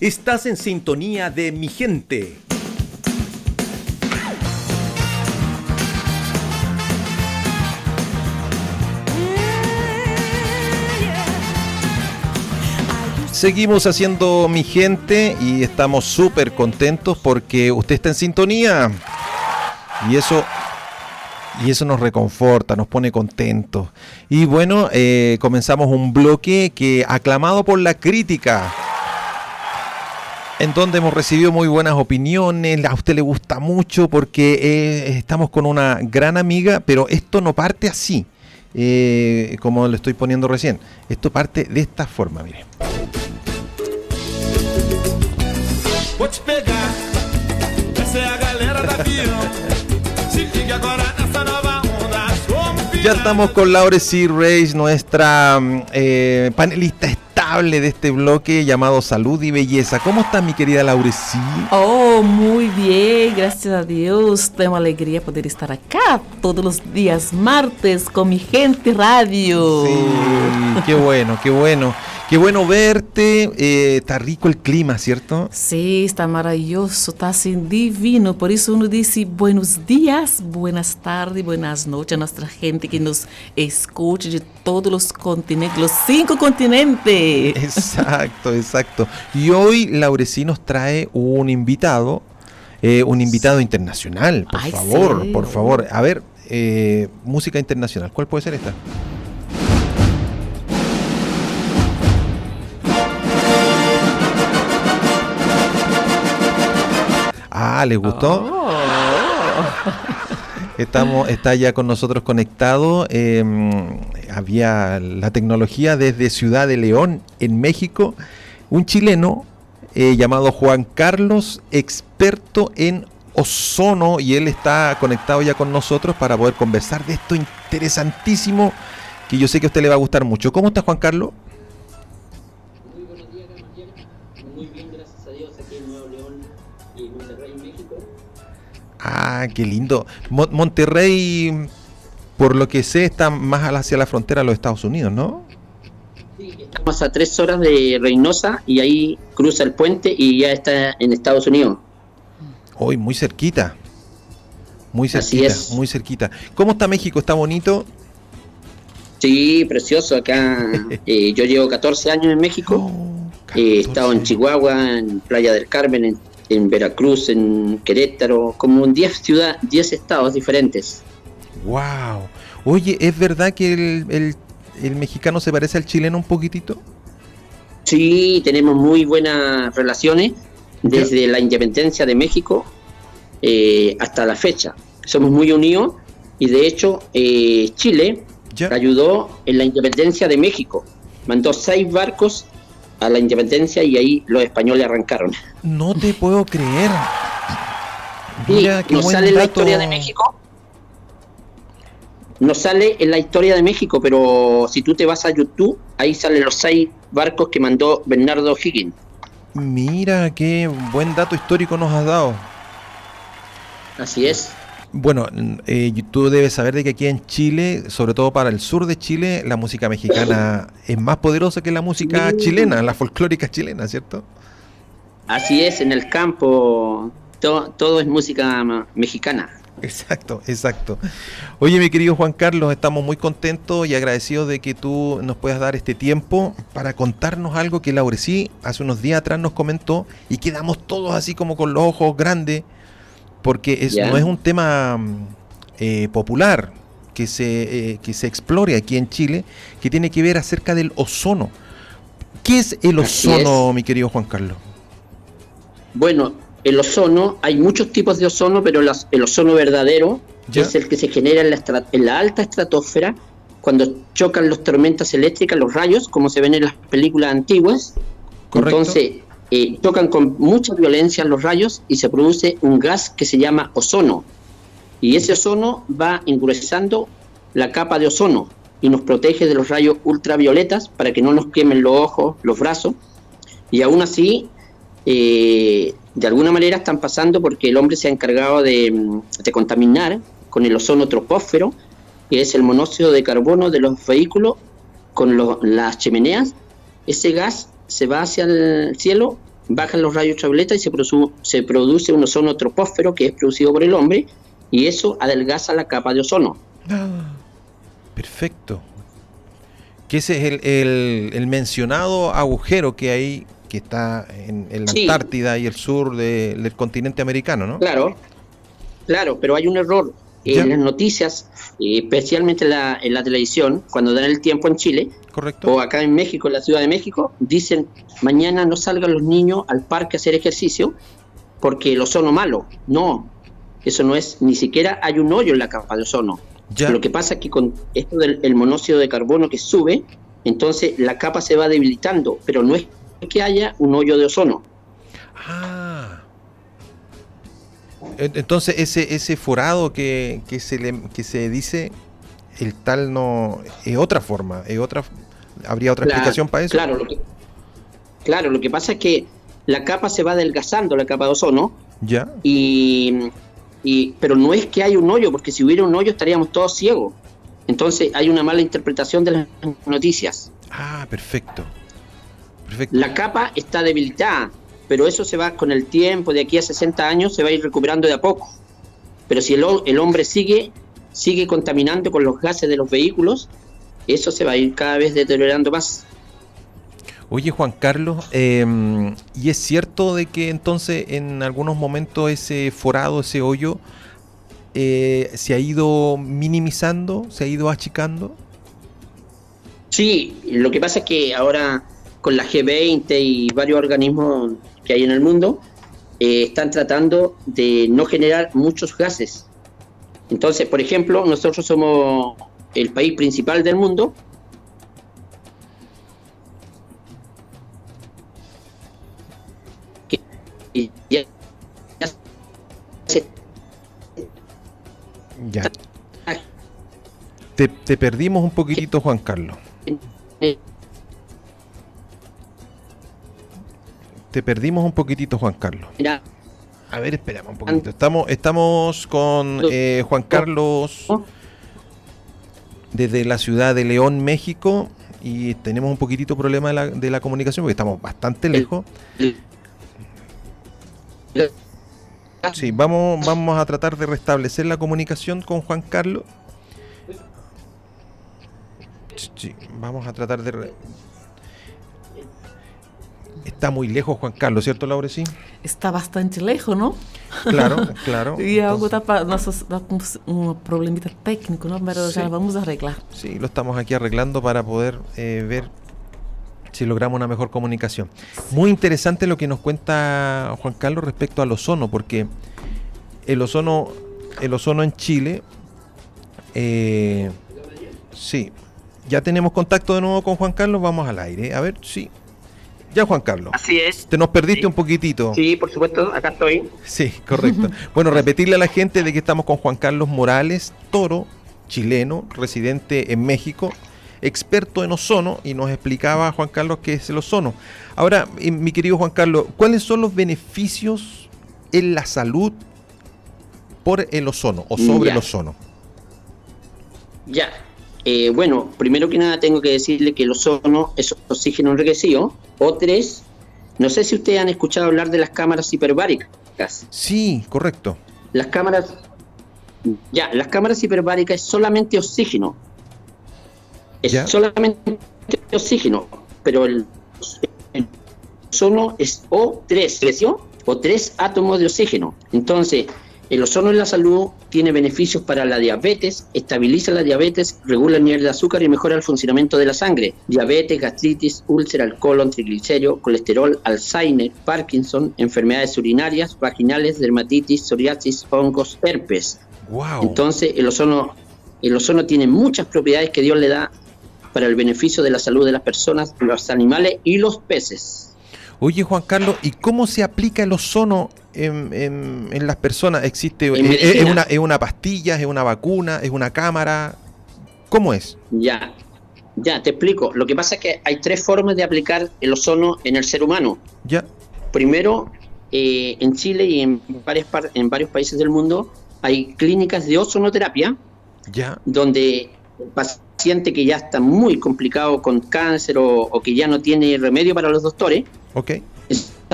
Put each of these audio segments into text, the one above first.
Estás en sintonía de mi gente. Seguimos haciendo mi gente y estamos súper contentos porque usted está en sintonía. Y eso y eso nos reconforta, nos pone contentos. Y bueno, eh, comenzamos un bloque que aclamado por la crítica, en donde hemos recibido muy buenas opiniones, a usted le gusta mucho porque eh, estamos con una gran amiga, pero esto no parte así, eh, como lo estoy poniendo recién, esto parte de esta forma, mire. Ya estamos con Laure C. Reis, nuestra mm, eh, panelista estable de este bloque llamado Salud y Belleza. ¿Cómo está mi querida Laure C? Oh, muy bien, gracias a Dios. Tengo alegría poder estar acá todos los días martes con mi gente radio. Sí, qué bueno, qué bueno. Qué bueno verte, eh, está rico el clima, ¿cierto? Sí, está maravilloso, está así divino, por eso uno dice buenos días, buenas tardes, buenas noches a nuestra gente que nos escucha de todos los continentes, los cinco continentes. Exacto, exacto. Y hoy Laurecí nos trae un invitado, eh, un invitado internacional, por favor, por favor. A ver, eh, música internacional, ¿cuál puede ser esta? Ah, ¿les gustó? Oh. Estamos, está ya con nosotros conectado. Em, había la tecnología desde Ciudad de León, en México, un chileno eh, llamado Juan Carlos, experto en ozono, y él está conectado ya con nosotros para poder conversar de esto interesantísimo que yo sé que a usted le va a gustar mucho. ¿Cómo está Juan Carlos? Ah, qué lindo. Monterrey, por lo que sé, está más hacia la frontera de los Estados Unidos, ¿no? Sí, estamos a tres horas de Reynosa y ahí cruza el puente y ya está en Estados Unidos. Hoy, muy cerquita. Muy cerquita, muy cerquita. ¿Cómo está México? ¿Está bonito? Sí, precioso. Acá eh, yo llevo 14 años en México. Oh, he estado en Chihuahua, en Playa del Carmen, en en Veracruz, en Querétaro, como en 10 ciudades, 10 estados diferentes. ¡Wow! Oye, ¿es verdad que el, el, mexicano se parece al chileno un poquitito? Sí, tenemos muy buenas relaciones desde la independencia de México eh, hasta la fecha. Somos muy unidos y de hecho eh, Chile ayudó en la independencia de México. Mandó seis barcos a la independencia y ahí los españoles arrancaron. No te puedo creer. Mira, nos sale en la historia de México. No sale en la historia de México, pero si tú te vas a YouTube, ahí salen los seis barcos que mandó Bernardo Higgins. Mira, qué buen dato histórico nos has dado. Así es. Bueno, eh, tú debes saber de que aquí en Chile, sobre todo para el sur de Chile, la música mexicana es más poderosa que la música chilena, la folclórica chilena, ¿cierto? Así es, en el campo todo, es música mexicana. Exacto, exacto. Oye, mi querido Juan Carlos, estamos muy contentos y agradecidos de que tú nos puedas dar este tiempo para contarnos algo que Laurecí hace unos días atrás nos comentó y quedamos todos así como con los ojos grandes porque es, no es un tema mm, eh, popular que se, eh, que se explore aquí en Chile, que tiene que ver acerca del ozono. ¿Qué es el ozono, mi querido Juan Carlos? Bueno, el ozono, hay muchos tipos de ozono, pero el ozono verdadero es el que se genera en la, en la alta estratosfera cuando chocan las tormentas eléctricas, los rayos, como se ven en las películas antiguas. Correcto. Entonces, eh, tocan con mucha violencia los rayos y se produce un gas que se llama ozono. Y ese ozono va engruesando la capa de ozono y nos protege de los rayos ultravioletas para que no nos quemen los ojos, los brazos. Y aún así, eh, de alguna manera están pasando porque el hombre se ha encargado de, mm, contaminar con el ozono tropósfero, que es el monóxido de carbono de los vehículos con las chimeneas. Ese gas se va hacia el cielo bajan los rayos ultravioleta y se, se produce un ozono tropósfero que es producido por el hombre y eso adelgaza la capa de ozono. Ah, perfecto. Que ese es el, mencionado agujero que hay, que está en, la Antártida y el sur del continente americano, ¿no? Claro, claro, pero hay un error. En las noticias, especialmente en la, en la televisión, cuando dan el tiempo en Chile, Correcto. o acá en México, en la Ciudad de México, dicen, mañana no salgan los niños al parque a hacer ejercicio porque el ozono malo. No, eso no es, ni siquiera hay un hoyo en la capa de ozono. Lo que pasa es que con esto del monóxido de carbono que sube, entonces la capa se va debilitando, pero no es que haya un hoyo de ozono. Ah. Entonces ese, ese forado que, se le, que se dice, el tal no, es otra forma, es otra, ¿habría otra explicación para eso? Claro lo, que, claro, lo que pasa es que la capa se va adelgazando, la capa de ozono, ya. y pero no es que hay un hoyo, porque si hubiera un hoyo estaríamos todos ciegos. Entonces hay una mala interpretación de las noticias. Ah, perfecto. perfecto. La capa está debilitada, pero eso se va con el tiempo, de aquí a 60 años se va a ir recuperando de a poco. Pero si el, el hombre sigue, sigue contaminando con los gases de los vehículos, eso se va a ir cada vez deteriorando más. Oye Juan Carlos, em, ¿y es cierto de que entonces en algunos momentos ese forado, ese hoyo, eh, se ha ido minimizando, se ha ido achicando? Sí, lo que pasa es que ahora con la G20 y varios organismos que hay en el mundo, eh, están tratando de no generar muchos gases. Entonces, por ejemplo, nosotros somos el país principal del mundo ya. Te, te perdimos un poquitito, Juan Carlos. Te perdimos un poquitito, Juan Carlos. A ver, esperamos un poquito. Estamos, estamos con eh, Juan Carlos desde la ciudad de León, México, y tenemos un poquitito problema de la, de la comunicación porque estamos bastante lejos. Sí, vamos, vamos a tratar de restablecer la comunicación con Juan Carlos. Sí, vamos a tratar de... Está muy lejos Juan Carlos, ¿cierto, Laura? Sí. Está bastante lejos, ¿no? Claro, claro. y algo está para nosotros un problemita técnico, ¿no? Pero ya lo vamos a arreglar. Sí, lo estamos aquí arreglando para poder eh, ver si logramos una mejor comunicación. Muy interesante lo que nos cuenta Juan Carlos respecto al ozono, porque el ozono, el ozono en Chile, eh, sí, ya tenemos contacto de nuevo con Juan Carlos, vamos al aire. A ver, sí. Ya, Juan Carlos. Así es. Te nos perdiste un poquitito. Sí, por supuesto, acá estoy. Sí, correcto. bueno, repetirle a la gente de que estamos con Juan Carlos Morales, toro, chileno, residente en México, experto en ozono y nos explicaba Juan Carlos qué es el ozono. Ahora, mi querido Juan Carlos, ¿cuáles son los beneficios en la salud por el ozono o sobre el ozono? Ya, eh, bueno, primero que nada tengo que decirle que el ozono es oxígeno enriquecido. O tres, no sé si ustedes han escuchado hablar de las cámaras hiperbáricas. Sí, correcto. Las cámaras, ya, las cámaras hiperbáricas es solamente oxígeno es solamente oxígeno, pero el, ozono es O3, O tres átomos de oxígeno. Entonces, el ozono en la salud tiene beneficios para la diabetes, estabiliza la diabetes, regula el nivel de azúcar y mejora el funcionamiento de la sangre. Diabetes, gastritis, úlcera al colon, triglicéridos, colesterol, Alzheimer, Parkinson, enfermedades urinarias, vaginales, dermatitis, psoriasis, hongos, herpes. Wow. Entonces, el ozono, el ozono tiene muchas propiedades que Dios le da para el beneficio de la salud de las personas, los animales y los peces. Oye Juan Carlos, ¿y cómo se aplica el ozono en, las personas? ¿Existe es, una, es una pastilla, es una vacuna, es una cámara? ¿Cómo es? Ya, ya, te explico. Lo que pasa es que hay tres formas de aplicar el ozono en el ser humano. Ya. Primero, eh, en Chile y en, varias en varios países del mundo hay clínicas de ozonoterapia. Ya. Donde paciente que ya está muy complicado con cáncer o, que ya no tiene remedio para los doctores, okay.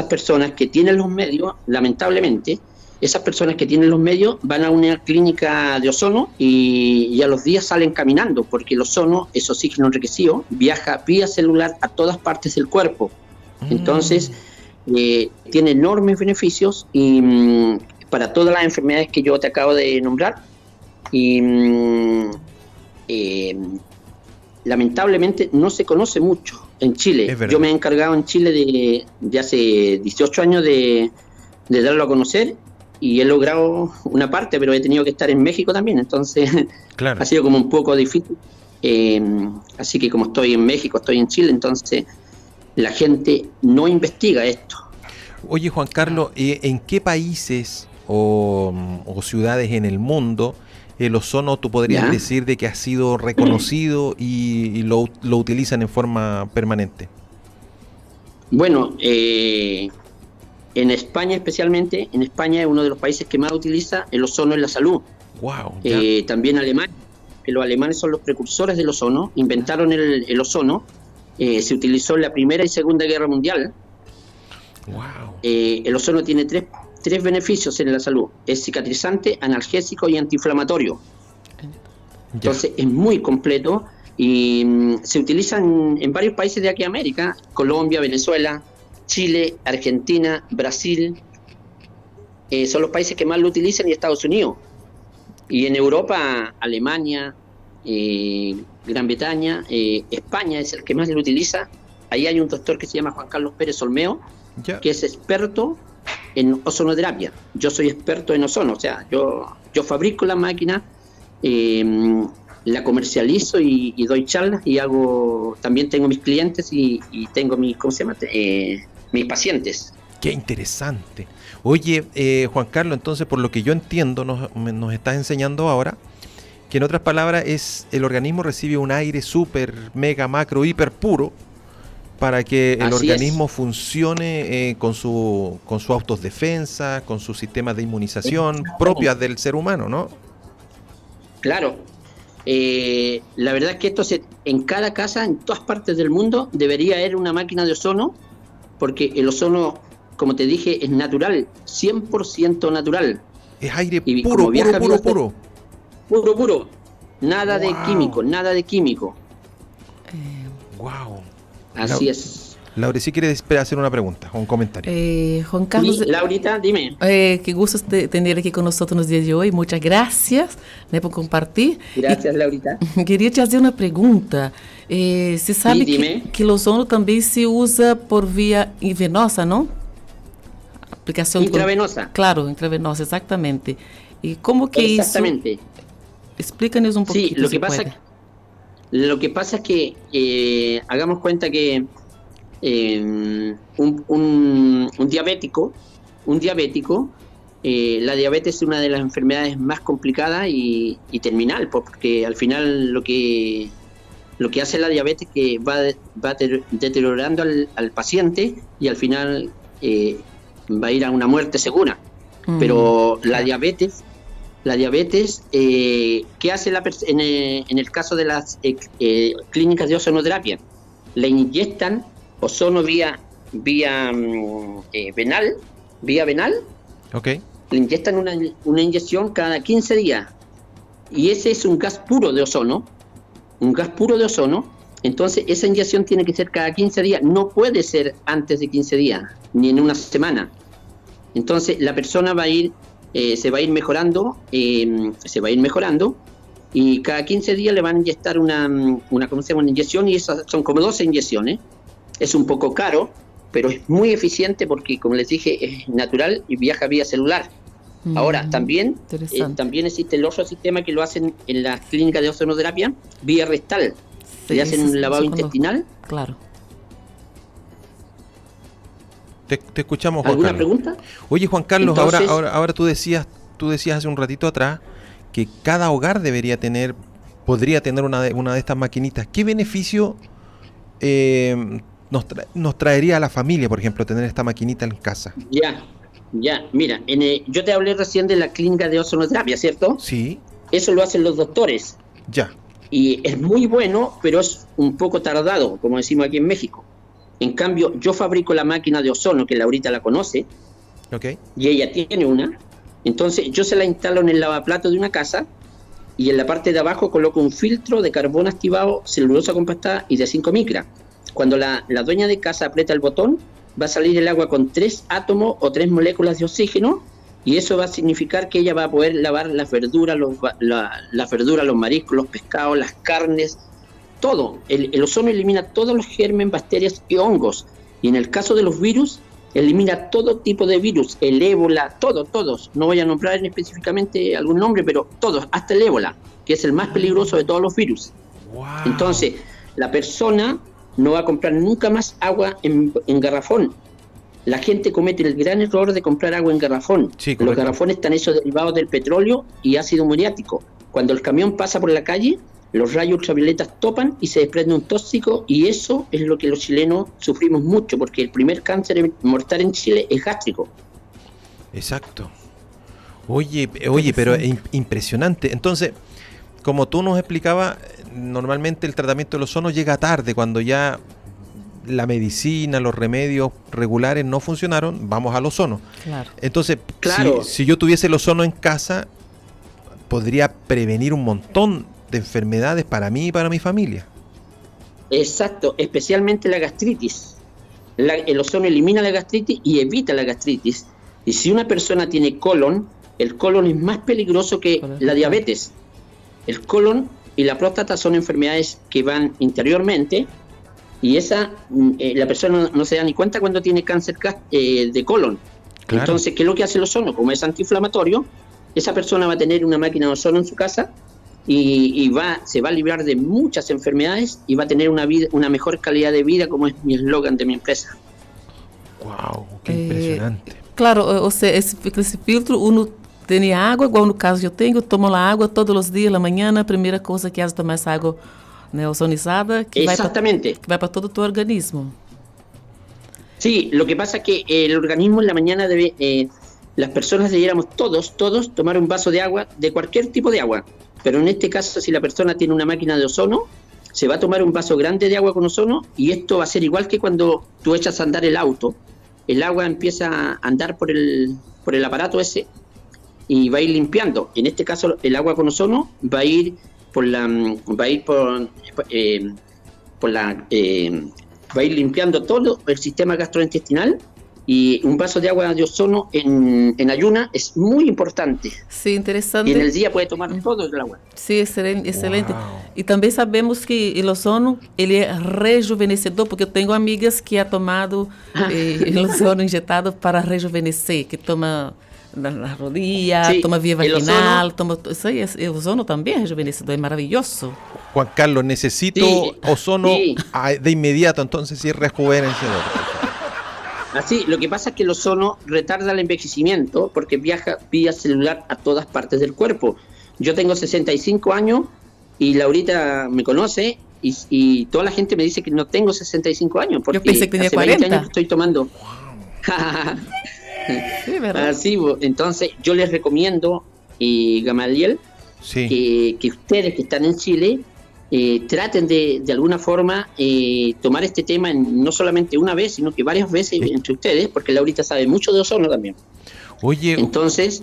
Personas que tienen los medios, lamentablemente, esas personas que tienen los medios van a una clínica de ozono y, a los días salen caminando, porque el ozono es oxígeno enriquecido, viaja vía celular a todas partes del cuerpo. Mm. Entonces, eh, tiene enormes beneficios y mm, para todas las enfermedades que yo te acabo de nombrar. Y mm, eh, lamentablemente no se conoce mucho en Chile. Yo me he encargado en Chile de, hace 18 años de, darlo a conocer y he logrado una parte, pero he tenido que estar en México también, entonces ha sido como un poco difícil. Eh, así que como estoy en México, estoy en Chile, entonces la gente no investiga esto. Oye Juan Carlos, eh, ¿en qué países o, ciudades en el mundo el ozono tú podrías decir de que ha sido reconocido y, lo, utilizan en forma permanente? Bueno, eh, en España especialmente, en España es uno de los países que más utiliza el ozono en la salud. Wow. Eh, también Alemania, que los alemanes son los precursores del ozono, inventaron el, ozono, eh, se utilizó en la Primera y Segunda Guerra Mundial. Wow. el ozono tiene tres tres beneficios en la salud. Es cicatrizante, analgésico y antiinflamatorio. Entonces es muy completo y mm, se utiliza en, varios países de aquí América, Colombia, Venezuela, Chile, Argentina, Brasil. Eh, son los países que más lo utilizan y Estados Unidos. Y en Europa, Alemania, eh, Gran Bretaña, eh, España es el que más lo utiliza. Ahí hay un doctor que se llama Juan Carlos Pérez Olmeo, que es experto en ozonoterapia. Yo soy experto en ozono, o sea, yo, yo fabrico la máquina, em, la comercializo y, doy charlas y hago, también tengo mis clientes y, tengo mis, ¿cómo se llama? Eh, mis pacientes. Qué interesante. Oye, eh, Juan Carlos, entonces por lo que yo entiendo, nos, nos estás enseñando ahora, que en otras palabras es el organismo recibe un aire súper, mega, macro, hiper puro, para que el organismo funcione eh, con, su, con su autodefensa, con sus sistemas de inmunización propias del ser humano, ¿no? Claro. Eh, la verdad es que esto se, en cada casa, en todas partes del mundo, debería haber una máquina de ozono, porque el ozono, como te dije, es natural, 100% natural. Es aire puro, puro, puro, puro. Puro, puro. Nada de químico, nada de químico. wow. Así es. Laura, si quieres hacer una pregunta o un comentario. Eh, Juan Carlos. Laurita, dime. Eh, qué gusto tener aquí con nosotros los días de hoy. Muchas gracias né, por compartir. Gracias, Laurita. Queria te fazer uma pergunta. Eh, você sabe que, que o ozono também se usa por via venosa, não? Aplicação intravenosa. Por, claro, intravenosa, exatamente. E como que exactamente. isso? Explícanos um pouquinho. Sí, lo que pasa puede. Lo que pasa es que eh, hagamos cuenta que eh, un, diabético, un diabético, eh, la diabetes es una de las enfermedades más complicadas y, terminal, porque al final lo que lo que hace la diabetes es que va, va deteriorando al, paciente y al final va a ir a una muerte segura. Mm, Pero la diabetes la diabetes, eh, ¿qué hace la en, eh, en, el caso de las eh, eh, clínicas de ozonoterapia? Le inyectan ozono vía, vía mm, venal, vía venal. Ok. Le inyectan una, una inyección cada 15 días. Y ese es un gas puro de ozono, un gas puro de ozono. Entonces, esa inyección tiene que ser cada 15 días, no puede ser antes de 15 días, ni en una semana. Entonces, la persona va a ir eh, se va a ir mejorando, em, se va a ir mejorando y cada 15 días le van a inyectar una, una, ¿cómo se llama? una inyección y esas son como 12 inyecciones. Es un poco caro, pero es muy eficiente porque, como les dije, es natural y viaja vía celular. Mm, Ahora, también, eh, también existe el otro sistema que lo hacen en las clínicas de ozonoterapia, vía rectal. le hacen un lavado intestinal. Claro. Te, escuchamos, Juan ¿Alguna pregunta? Oye, Juan Carlos, ahora, ahora, ahora tú decías, tú decías hace un ratito atrás que cada hogar debería tener, podría tener una de, una de estas maquinitas. ¿Qué beneficio eh, nos, traería a la familia, por ejemplo, tener esta maquinita en casa? Ya, ya, mira, en yo te hablé recién de la clínica de ozonoterapia, ¿cierto? Sí. Eso lo hacen los doctores. Ya. Y es muy bueno, pero es un poco tardado, como decimos aquí en México. En cambio, yo fabrico la máquina de ozono, que Laurita la conoce, okay. y ella tiene una. Entonces, yo se la instalo en el lavaplato de una casa y en la parte de abajo coloco un filtro de carbón activado, celulosa compactada y de 5 micras. Cuando la, la dueña de casa aprieta el botón, va a salir el agua con tres átomos o tres moléculas de oxígeno y eso va a significar que ella va a poder lavar las verduras, los, las verduras, los mariscos, los pescados, las carnes, todo. El, ozono elimina todos los germen, bacterias y hongos. Y en el caso de los virus, elimina todo tipo de virus, el ébola, todo, todos. No voy a nombrar específicamente algún nombre, pero todos, hasta el ébola, que es el más peligroso de todos los virus. Entonces, la persona no va a comprar nunca más agua en, garrafón. La gente comete el gran error de comprar agua en garrafón. los garrafones están hechos derivados del petróleo y ácido muriático. Cuando el camión pasa por la calle, los rayos ultravioletas topan y se desprende un tóxico y eso es lo que los chilenos sufrimos mucho porque el primer cáncer mortal en Chile es gástrico. Exacto. Oye, oye, pero es impresionante. Entonces, como tú nos explicabas, normalmente el tratamiento del ozono llega tarde, cuando ya la medicina, los remedios regulares no funcionaron, vamos al ozono. Claro. Entonces, claro. Si, si, yo tuviese el ozono en casa, podría prevenir un montón de enfermedades para mí y para mi familia. Exacto, especialmente la gastritis. el ozono elimina la gastritis y evita la gastritis. Y si una persona tiene colon, el colon es más peligroso que la diabetes. El colon y la próstata son enfermedades que van interiormente y esa mm, eh, la persona no se da ni cuenta cuando tiene cáncer eh, de colon. Entonces, ¿qué es lo que hace el ozono? Como es antiinflamatorio, esa persona va a tener una máquina de ozono en su casa y, va, se va a librar de muchas enfermedades y va a tener una vida, una mejor calidad de vida, como es mi eslogan de mi empresa. Wow, qué eh, impresionante. Claro, o sea, ese, ese filtro uno tiene agua, igual no caso yo tengo, tomo la agua todos los días, la mañana, primera cosa que hace es tomar esa agua neosonizada que Exactamente. va para todo tu organismo. Sí, lo que pasa es que el organismo en la mañana debe, eh, las personas debiéramos todos, todos tomar un vaso de agua, de cualquier tipo de agua, pero en este caso, si la persona tiene una máquina de ozono, se va a tomar un vaso grande de agua con ozono y esto va a ser igual que cuando tú echas a andar el auto. El agua empieza a andar por el, por el aparato ese y va a ir limpiando. En este caso, el agua con ozono va a ir por la, va a ir por, eh, por la, eh, va a ir limpiando todo el sistema gastrointestinal y un vaso de agua de ozono en, en, ayuna es muy importante. Sí, interesante. Y en el día puede tomar todo el agua. Sí, excelente. excelente. Y también sabemos que el ozono ele é rejuvenescedor, porque eu tenho amigas que ha tomado eh, el ozono injetado para rejuvenecer, que toma na, rodilla, sí, toma via vaginal, toma isso aí, o ozono também é rejuvenescedor, é maravilhoso. Juan Carlos, necesito sí, ozono sí. de inmediato, entonces sí es rejuvenecedor. Así, lo que pasa es que el ozono retarda el envejecimiento porque viaja vía celular a todas partes del cuerpo. Yo tengo 65 años y Laurita me conoce y, y toda la gente me dice que no tengo 65 años porque Yo pensé que tenía hace 40. 20 años que estoy tomando. sí, ¿verdad? Así, entonces yo les recomiendo, y Gamaliel, sí. que, que ustedes que están en Chile eh, traten de, de alguna forma eh, tomar este tema en, no solamente una vez, sino que varias veces entre ustedes, porque Laurita sabe mucho de ozono también. Oye, entonces...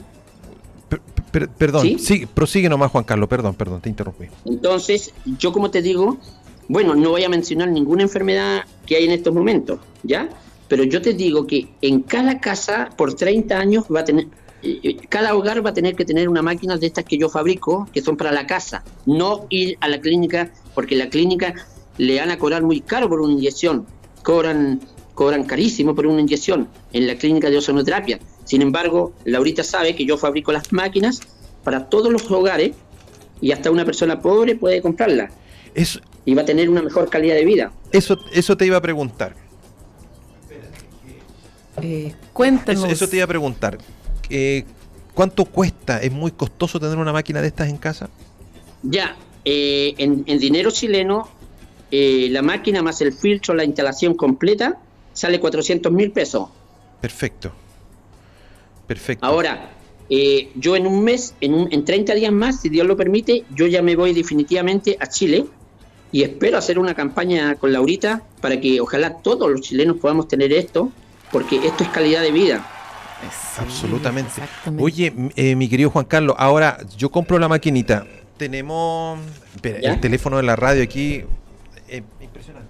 Per, per, perdón, ¿sí? sí, prosigue nomás Juan Carlos, perdón, perdón, te interrumpí. Entonces, yo como te digo, bueno, no voy a mencionar ninguna enfermedad que hay en estos momentos, ¿ya? Pero yo te digo que en cada casa por 30 años va a tener, cada hogar va a tener que tener una máquina de estas que yo fabrico, que son para la casa, no ir a la clínica, porque la clínica le van a cobrar muy caro por una inyección, cobran, cobran carísimo por una inyección en la clínica de ozonoterapia. Sin embargo, Laurita sabe que yo fabrico las máquinas para todos los hogares y hasta una persona pobre puede comprarla. Eso, y va a tener una mejor calidad de vida. Eso, eso te iba a preguntar. Eh, cuéntanos. Eso, eso, te iba a preguntar. Eh, ¿Cuánto cuesta? ¿Es muy costoso tener una máquina de estas en casa? Ya, eh, en, en, dinero chileno, eh, la máquina más el filtro, la instalación completa, sale 400 mil pesos. Perfecto. Perfecto. Ahora, eh, yo en un mes, en, un, en 30 días más, si Dios lo permite, yo ya me voy definitivamente a Chile y espero hacer una campaña con Laurita para que ojalá todos los chilenos podamos tener esto, porque esto es calidad de vida. Absolutamente. Oye, eh, mi querido Juan Carlos, ahora yo compro la maquinita. Tenemos el teléfono de la radio aquí. Eh, impresionante.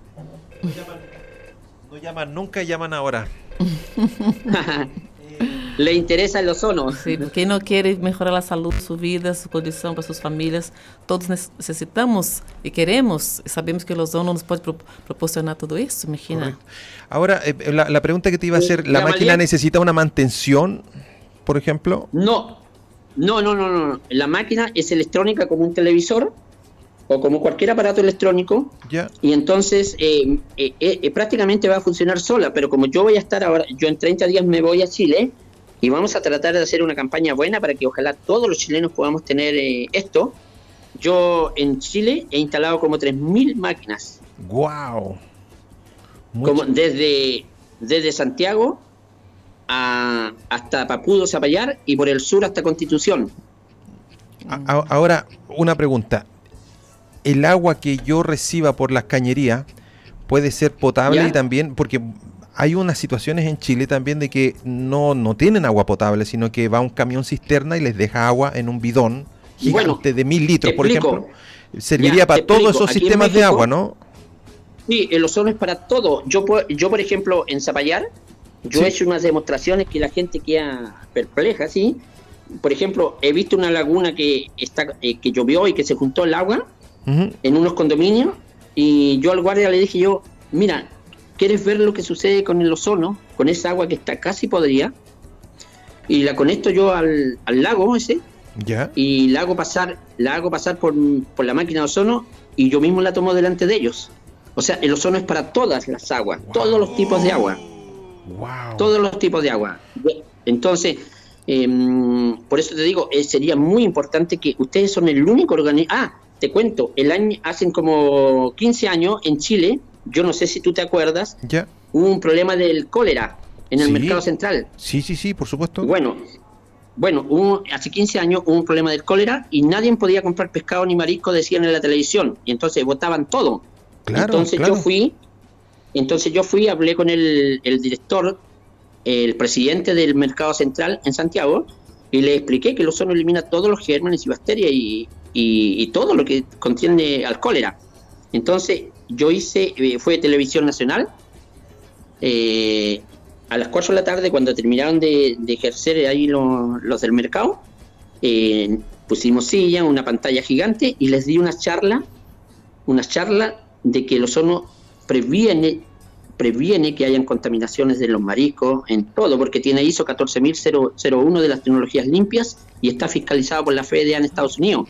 No llaman, nunca, llaman ahora. Le interesa el ozono. Sí, quem não quer mejorar a saúde, sua vida, sua condição para suas famílias, todos necessitamos e queremos, e sabemos que o ozono nos pode pro proporcionar tudo isso, imagina. Ahora, eh, la, la, pregunta que te iba a hacer, ¿la, la máquina necesita una mantención, por ejemplo? No, no, no, no, no. La máquina es electrónica como un televisor o como cualquier aparato electrónico. Y entonces eh, eh, eh, prácticamente va a funcionar sola. Pero como yo voy a estar ahora, yo en 30 días me voy a Chile y vamos a tratar de hacer una campaña buena para que ojalá todos los chilenos podamos tener esto. Yo en Chile he instalado como 3.000 máquinas. ¡Wow! Como desde, desde Santiago a, hasta Papudo, Zapallar y por el sur hasta Constitución. Ahora, una pregunta el agua que yo reciba por las cañerías puede ser potable y también, porque hay unas situaciones en Chile también de que no, no tienen agua potable, sino que va un camión cisterna y les deja agua en un bidón gigante de mil litros, por ejemplo. Serviría para todos esos sistemas de agua, ¿no? Sí, el ozono es para todo. Yo, yo por ejemplo, en Zapallar, yo he hecho unas demostraciones que la gente queda perpleja, ¿sí? Por ejemplo, he visto una laguna que, está, eh, que llovió y que se juntó el agua en unos condominios y yo al guardia le dije yo, mira, ¿quieres ver lo que sucede con el ozono, con esa agua que está casi podrida? Y la conecto yo al, lago ese y la hago pasar, la hago pasar por, la máquina de ozono y yo mismo la tomo delante de ellos. O sea, el ozono es para todas las aguas, todos los tipos de agua. Todos los tipos de agua. Entonces, em, por eso te digo, eh, sería muy importante que ustedes son el único organismo. Ah, te cuento, el año, hacen como 15 años en Chile, yo no sé si tú te acuerdas, ya. hubo un problema del cólera en el mercado central. Sí, sí, sí, por supuesto. Bueno, bueno, hace 15 años hubo un problema del cólera y nadie podía comprar pescado ni marisco, decían en la televisión, y entonces votaban todo. Claro, entonces yo fui, entonces yo fui, hablé con el, el director, el presidente del mercado central en Santiago, y le expliqué que el ozono elimina todos los gérmenes y bacterias y, y, todo lo que contiene al cólera. Entonces, yo hice, eh, fue televisión nacional, eh, a las 4 de la tarde, cuando terminaron de, ejercer ahí los del mercado, eh, pusimos silla, una pantalla gigante y les di una charla, una charla de que el ozono previene previene que hayan contaminaciones de los mariscos, en todo, porque tiene ISO 14001 de las tecnologías limpias y está fiscalizado por la FDA en Estados Unidos.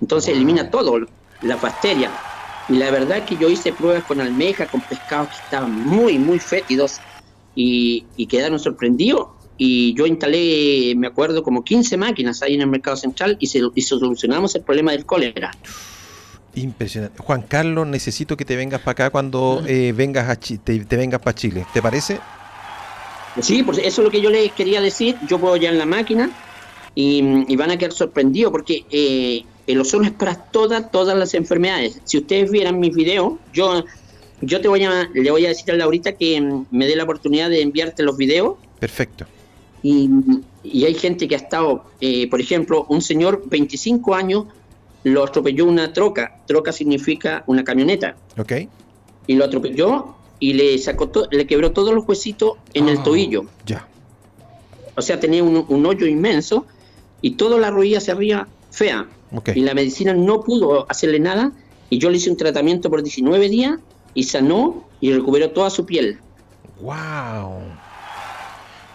Entonces elimina todo, las bacterias. Y la verdad que yo hice pruebas con almejas, con pescados que estaban muy, muy fétidos y, quedaron sorprendidos. Y yo instalé, me acuerdo, como 15 máquinas ahí en el mercado central y, se, y solucionamos el problema del cólera. Impresionante. Juan Carlos, necesito que te vengas para acá cuando eh, vengas a te, vengas para Chile. ¿Te parece? Sí, pues eso es lo que yo les quería decir. Yo puedo ya en la máquina y, van a quedar sorprendidos porque eh, el ozono es para todas, todas las enfermedades. Si ustedes vieran mis videos, yo, yo te voy a, le voy a decir a Laurita que mm, me dé la oportunidad de enviarte los videos. Perfecto. Y, hay gente que ha estado, eh, por ejemplo, un señor 25 años lo atropelló una troca. Troca significa una camioneta. Ok. Y lo atropelló y le sacó le quebró todos los huesitos en el ah, tobillo. Ya. O sea, tenía un, un hoyo inmenso y toda la rodilla se arriba fea. Y la medicina no pudo hacerle nada y yo le hice un tratamiento por 19 días y sanó y recuperó toda su piel. ¡Wow!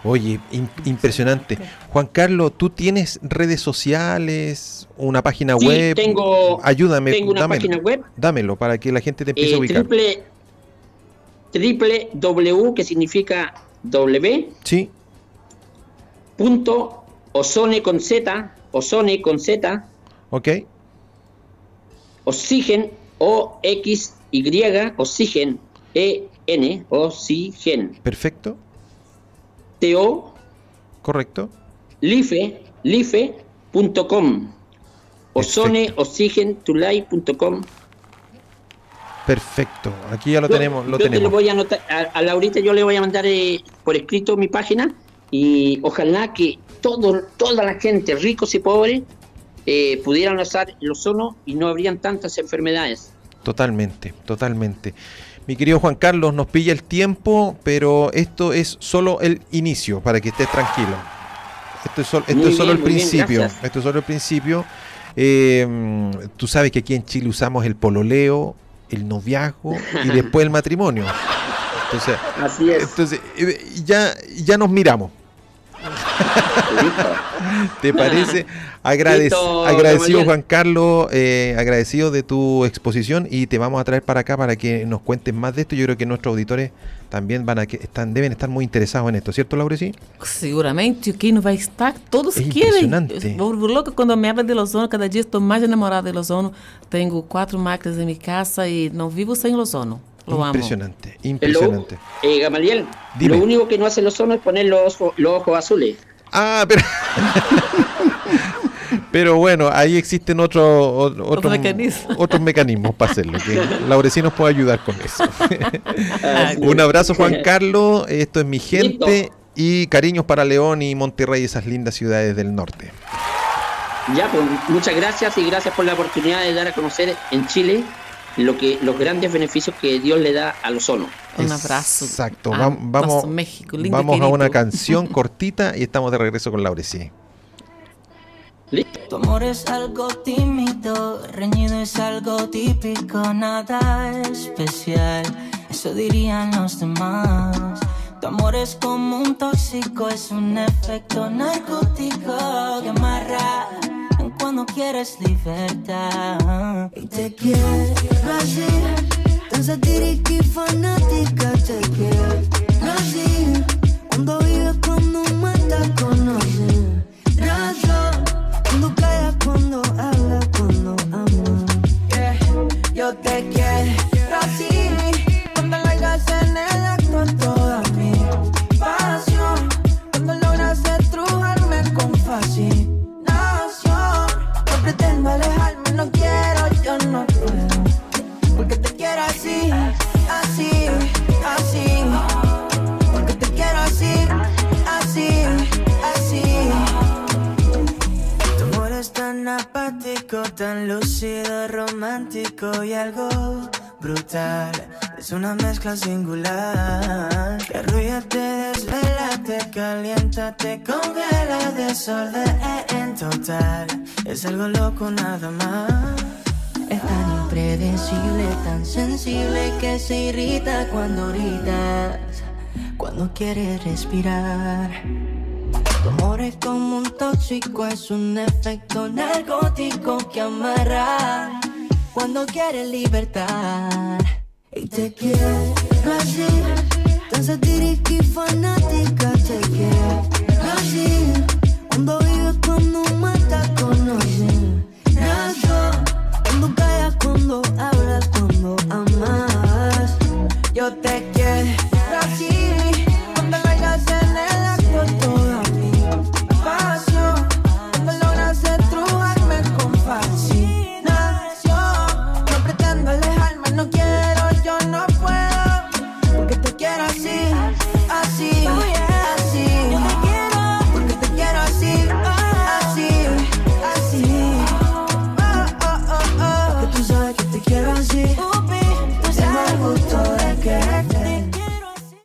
Oye, impresionante. Juan Carlos, ¿tú tienes redes sociales, una página sí, web? Tengo, Ayúdame, tengo una página web. Dámelo para que la gente te empiece a eh, ubicar. Triple, triple W, que significa W. Sí. Punto ozone con Z, ozone con Z, Ok. Oxigen, O-X-Y, oxigen, E-N, oxigen. Perfecto. T-O. Correcto. Life, life.com. Ozone, oxigen, Perfecto, aquí ya lo tenemos. Lo tenemos. voy a, anotar, a, Laurita yo le voy a mandar eh, por escrito mi página y ojalá que todo, toda la gente, ricos y pobres, eh, pudieran usar el ozono y no habrían tantas enfermedades. Totalmente, totalmente. Mi querido Juan Carlos, nos pilla el tiempo, pero esto es solo el inicio, para que estés tranquilo. Esto es, solo el principio. esto es solo el principio. tú sabes que aquí en Chile usamos el pololeo, el noviazgo y después el matrimonio. Entonces, Así es. entonces eh, ya, ya nos miramos. ¿Te parece? agradecido Juan Carlos, eh, agradecido de tu exposición y te vamos a traer para acá para que nos cuentes más de esto. Yo creo que nuestros auditores también van a que están deben estar muy interesados en esto, ¿cierto, Laureci? Seguramente, aquí no va a estar, todos es quieren. Vuelvo loco cuando me hablan de ozono, cada día estoy más enamorada del ozono. Tengo cuatro máquinas en mi casa y no vivo sin ozono. Lo impresionante, impresionante. Eh, Gamaliel, lo único que no hace el ozono es poner los, los ojos azules. Ah, pero. pero bueno, ahí existen otros otros mecanismos para hacerlo. Que Laurecí nos puede ayudar con eso. Un abrazo, Juan Carlos. Esto es mi gente. Y cariños para León y Monterrey, esas lindas ciudades del norte. Ya, pues muchas gracias y gracias por la oportunidad de dar a conocer en Chile lo que los grandes beneficios que Dios le da al ozono. Un abrazo. Exacto. vamos México, vamos a una canción cortita y estamos de regreso con Laureci. Tu amor es algo tímido, reñido es algo típico, nada especial, eso dirían los demás. Tu amor es como un tóxico, es un efecto narcótico que amarra cuando quieres libertad. Y te quiero así, tan satírica y fanática, te quiero así. Cuando vives, cuando matas, conoces razón. Cuando callas, cuando hablas, cuando amas. Yeah. Yo te quiero así, tan lúcido, romántico y algo brutal. Es una mezcla singular. Que arrulla, te desvela, te calienta, te congela, desorden en total. Es algo loco nada más. Es tan impredecible, tan sensible que se irrita cuando gritas, cuando quieres respirar. Tu amor es como un tóxico, es un efecto narcótico que amarra cuando quieres libertad. Y te quiero así, tan satírica y fanática, te quiero así.